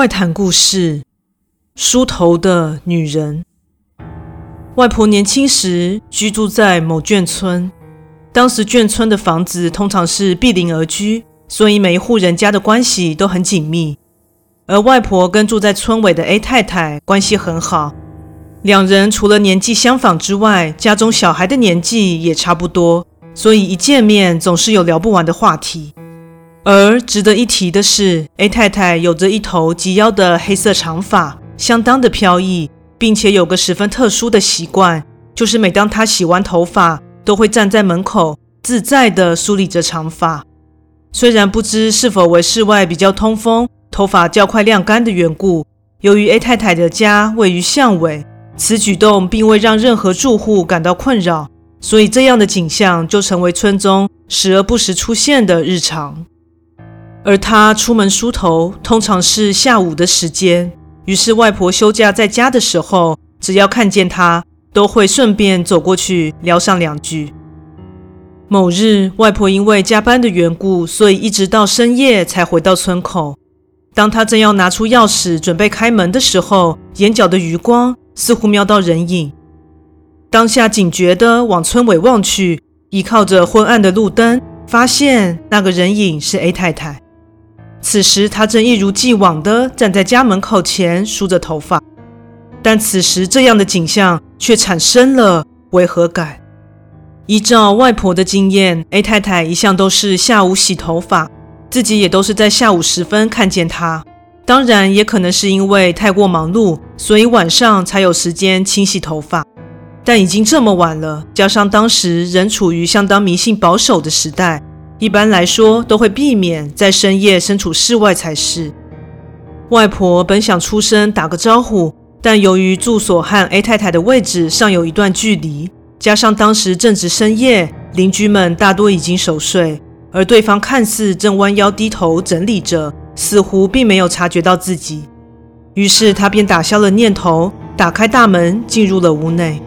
怪谈故事：梳头的女人。外婆年轻时居住在某眷村，当时眷村的房子通常是毗邻而居，所以每一户人家的关系都很紧密。而外婆跟住在村尾的 A 太太关系很好，两人除了年纪相仿之外，家中小孩的年纪也差不多，所以一见面总是有聊不完的话题。而值得一提的是，A 太太有着一头及腰的黑色长发，相当的飘逸，并且有个十分特殊的习惯，就是每当她洗完头发，都会站在门口自在地梳理着长发。虽然不知是否为室外比较通风，头发较快晾干的缘故，由于 A 太太的家位于巷尾，此举动并未让任何住户感到困扰，所以这样的景象就成为村中时而不时出现的日常。而他出门梳头，通常是下午的时间。于是外婆休假在家的时候，只要看见他，都会顺便走过去聊上两句。某日，外婆因为加班的缘故，所以一直到深夜才回到村口。当她正要拿出钥匙准备开门的时候，眼角的余光似乎瞄到人影。当下警觉地往村尾望去，依靠着昏暗的路灯，发现那个人影是 A 太太。此时，她正一如既往地站在家门口前梳着头发，但此时这样的景象却产生了违和感。依照外婆的经验，A 太太一向都是下午洗头发，自己也都是在下午时分看见她。当然，也可能是因为太过忙碌，所以晚上才有时间清洗头发。但已经这么晚了，加上当时仍处于相当迷信保守的时代。一般来说，都会避免在深夜身处室外才是。外婆本想出声打个招呼，但由于住所和 A 太太的位置尚有一段距离，加上当时正值深夜，邻居们大多已经熟睡，而对方看似正弯腰低头整理着，似乎并没有察觉到自己。于是她便打消了念头，打开大门进入了屋内。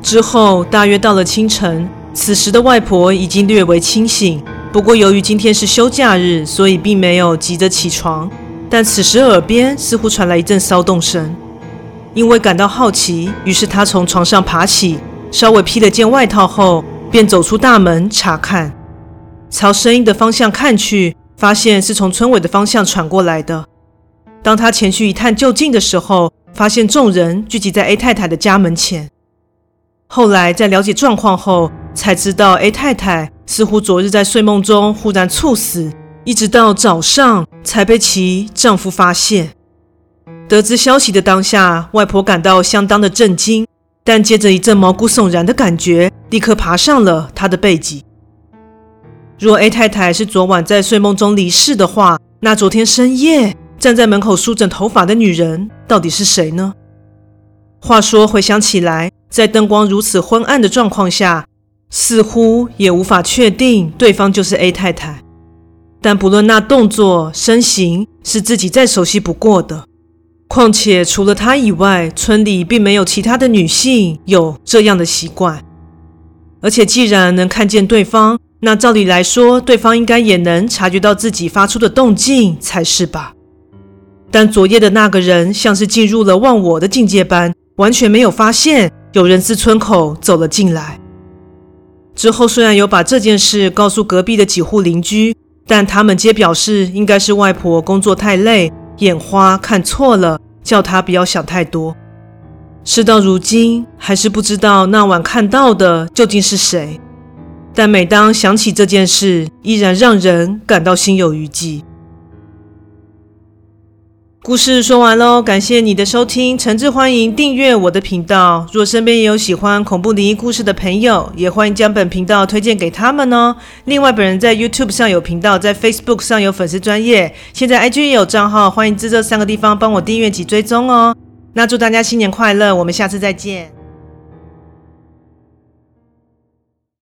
之后大约到了清晨，此时的外婆已经略微清醒。不过，由于今天是休假日，所以并没有急着起床。但此时耳边似乎传来一阵骚动声，因为感到好奇，于是他从床上爬起，稍微披了件外套后，便走出大门查看。朝声音的方向看去，发现是从村尾的方向传过来的。当他前去一探究竟的时候，发现众人聚集在 A 太太的家门前。后来在了解状况后，才知道 A 太太似乎昨日在睡梦中忽然猝死，一直到早上才被其丈夫发现。得知消息的当下，外婆感到相当的震惊，但接着一阵毛骨悚然的感觉立刻爬上了她的背脊。若 A 太太是昨晚在睡梦中离世的话，那昨天深夜站在门口梳整头发的女人到底是谁呢？话说回想起来，在灯光如此昏暗的状况下，似乎也无法确定对方就是 A 太太，但不论那动作、身形是自己再熟悉不过的。况且除了她以外，村里并没有其他的女性有这样的习惯。而且既然能看见对方，那照理来说，对方应该也能察觉到自己发出的动静才是吧？但昨夜的那个人像是进入了忘我的境界般，完全没有发现有人自村口走了进来。之后虽然有把这件事告诉隔壁的几户邻居，但他们皆表示应该是外婆工作太累，眼花看错了，叫她不要想太多。事到如今，还是不知道那晚看到的究竟是谁。但每当想起这件事，依然让人感到心有余悸。故事说完喽，感谢你的收听，诚挚欢迎订阅我的频道。若身边也有喜欢恐怖灵异故事的朋友，也欢迎将本频道推荐给他们哦。另外，本人在 YouTube 上有频道，在 Facebook 上有粉丝专业，现在 IG 也有账号，欢迎至这三个地方帮我订阅及追踪哦。那祝大家新年快乐，我们下次再见。